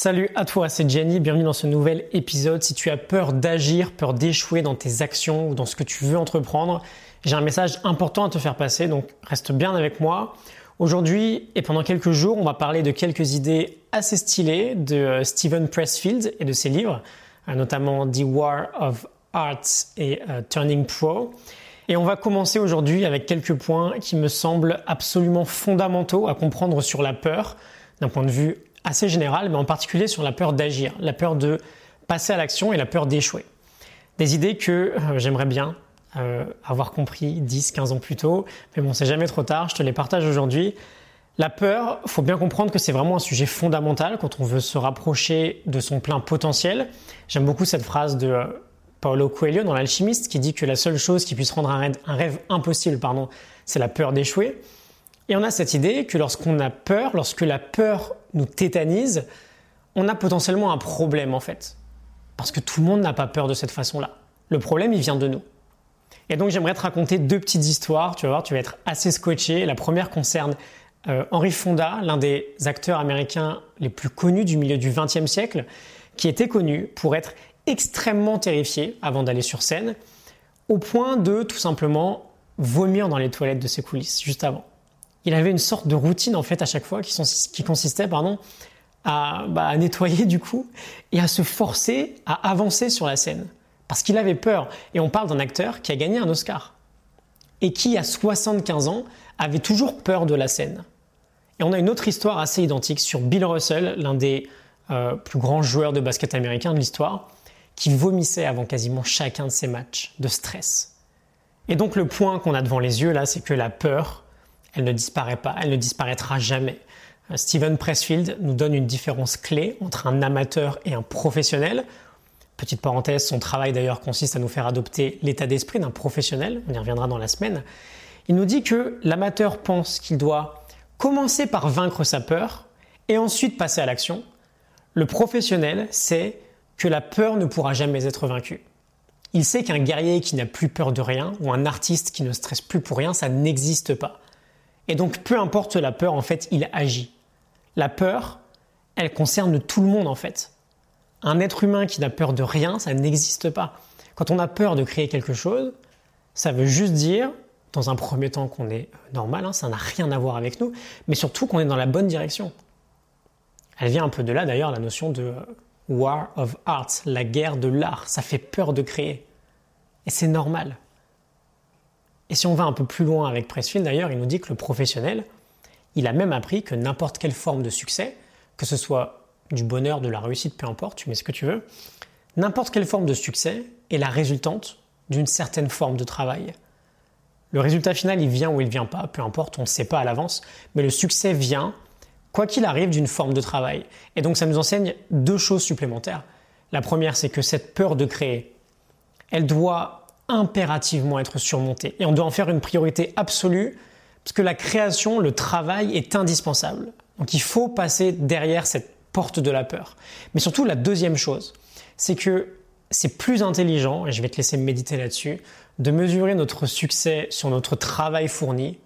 Salut à toi, c'est Jenny, bienvenue dans ce nouvel épisode. Si tu as peur d'agir, peur d'échouer dans tes actions ou dans ce que tu veux entreprendre, j'ai un message important à te faire passer, donc reste bien avec moi. Aujourd'hui et pendant quelques jours, on va parler de quelques idées assez stylées de euh, Stephen Pressfield et de ses livres, euh, notamment The War of Arts et euh, Turning Pro. Et on va commencer aujourd'hui avec quelques points qui me semblent absolument fondamentaux à comprendre sur la peur, d'un point de vue assez général, mais en particulier sur la peur d'agir, la peur de passer à l'action et la peur d'échouer. Des idées que j'aimerais bien euh, avoir compris 10, 15 ans plus tôt. Mais bon, c'est jamais trop tard, je te les partage aujourd'hui. La peur, faut bien comprendre que c'est vraiment un sujet fondamental quand on veut se rapprocher de son plein potentiel. J'aime beaucoup cette phrase de euh, Paolo Coelho dans L'Alchimiste qui dit que la seule chose qui puisse rendre un rêve, un rêve impossible, pardon, c'est la peur d'échouer. Et on a cette idée que lorsqu'on a peur, lorsque la peur nous tétanise, on a potentiellement un problème en fait. Parce que tout le monde n'a pas peur de cette façon-là. Le problème, il vient de nous. Et donc j'aimerais te raconter deux petites histoires, tu vas voir, tu vas être assez scotché. La première concerne euh, Henry Fonda, l'un des acteurs américains les plus connus du milieu du XXe siècle, qui était connu pour être extrêmement terrifié avant d'aller sur scène, au point de tout simplement vomir dans les toilettes de ses coulisses juste avant. Il avait une sorte de routine en fait à chaque fois qui, consistait pardon, à, bah, à nettoyer du coup et à se forcer à avancer sur la scène parce qu'il avait peur. Et on parle d'un acteur qui a gagné un Oscar et qui, à 75 ans, avait toujours peur de la scène. Et on a une autre histoire assez identique sur Bill Russell, l'un des euh, plus grands joueurs de basket américain de l'histoire, qui vomissait avant quasiment chacun de ses matchs de stress. Et donc le point qu'on a devant les yeux là, c'est que la peur, elle ne disparaît pas, elle ne disparaîtra jamais. Euh, Steven Pressfield nous donne une différence clé entre un amateur et un professionnel. Petite parenthèse, son travail d'ailleurs consiste à nous faire adopter l'état d'esprit d'un professionnel, on y reviendra dans la semaine. Il nous dit que l'amateur pense qu'il doit commencer par vaincre sa peur et ensuite passer à l'action. Le professionnel sait que la peur ne pourra jamais être vaincue. Il sait qu'un guerrier qui n'a plus peur de rien ou un artiste qui ne stresse plus pour rien, ça n'existe pas. Et donc peu importe la peur, en fait, il agit. La peur, elle concerne tout le monde en fait. Un être humain qui n'a peur de rien, ça n'existe pas. Quand on a peur de créer quelque chose, ça veut juste dire, dans un premier temps, qu'on est normal, hein, ça n'a rien à voir avec nous, mais surtout qu'on est dans la bonne direction. Elle vient un peu de là d'ailleurs, la notion de War of Art, la guerre de l'art. Ça fait peur de créer. Et c'est normal. Et si on va un peu plus loin avec Pressfield d'ailleurs, il nous dit que le professionnel, il a même appris que n'importe quelle forme de succès, que ce soit du bonheur, de la réussite, peu importe, tu mets ce que tu veux, n'importe quelle forme de succès est la résultante d'une certaine forme de travail. Le résultat final, il vient ou il vient pas, peu importe, on ne sait pas à l'avance, mais le succès vient, quoi qu'il arrive, d'une forme de travail. Et donc ça nous enseigne deux choses supplémentaires. La première, c'est que cette peur de créer, elle doit impérativement être surmontée. Et on doit en faire une priorité absolue, parce que la création, le travail est indispensable. Donc il faut passer derrière cette porte de la peur. Mais surtout, la deuxième chose, c'est que c'est plus intelligent, et je vais te laisser méditer là-dessus, de mesurer notre succès sur notre travail fourni,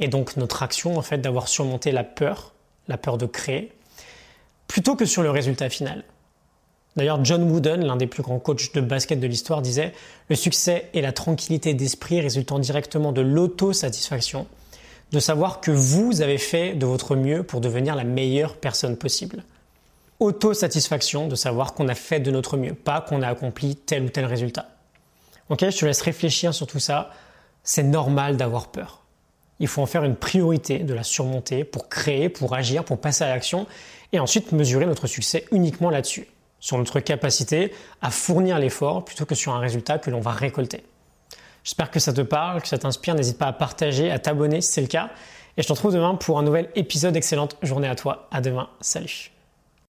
et donc notre action, en fait, d'avoir surmonté la peur, la peur de créer, plutôt que sur le résultat final. D'ailleurs, John Wooden, l'un des plus grands coachs de basket de l'histoire, disait Le succès est la tranquillité d'esprit résultant directement de l'autosatisfaction, de savoir que vous avez fait de votre mieux pour devenir la meilleure personne possible. Autosatisfaction de savoir qu'on a fait de notre mieux, pas qu'on a accompli tel ou tel résultat. Ok, je te laisse réfléchir sur tout ça. C'est normal d'avoir peur. Il faut en faire une priorité, de la surmonter pour créer, pour agir, pour passer à l'action et ensuite mesurer notre succès uniquement là-dessus, sur notre capacité à fournir l'effort plutôt que sur un résultat que l'on va récolter. J'espère que ça te parle, que ça t'inspire. N'hésite pas à partager, à t'abonner si c'est le cas. Et je te retrouve demain pour un nouvel épisode. Excellente journée à toi. À demain. Salut.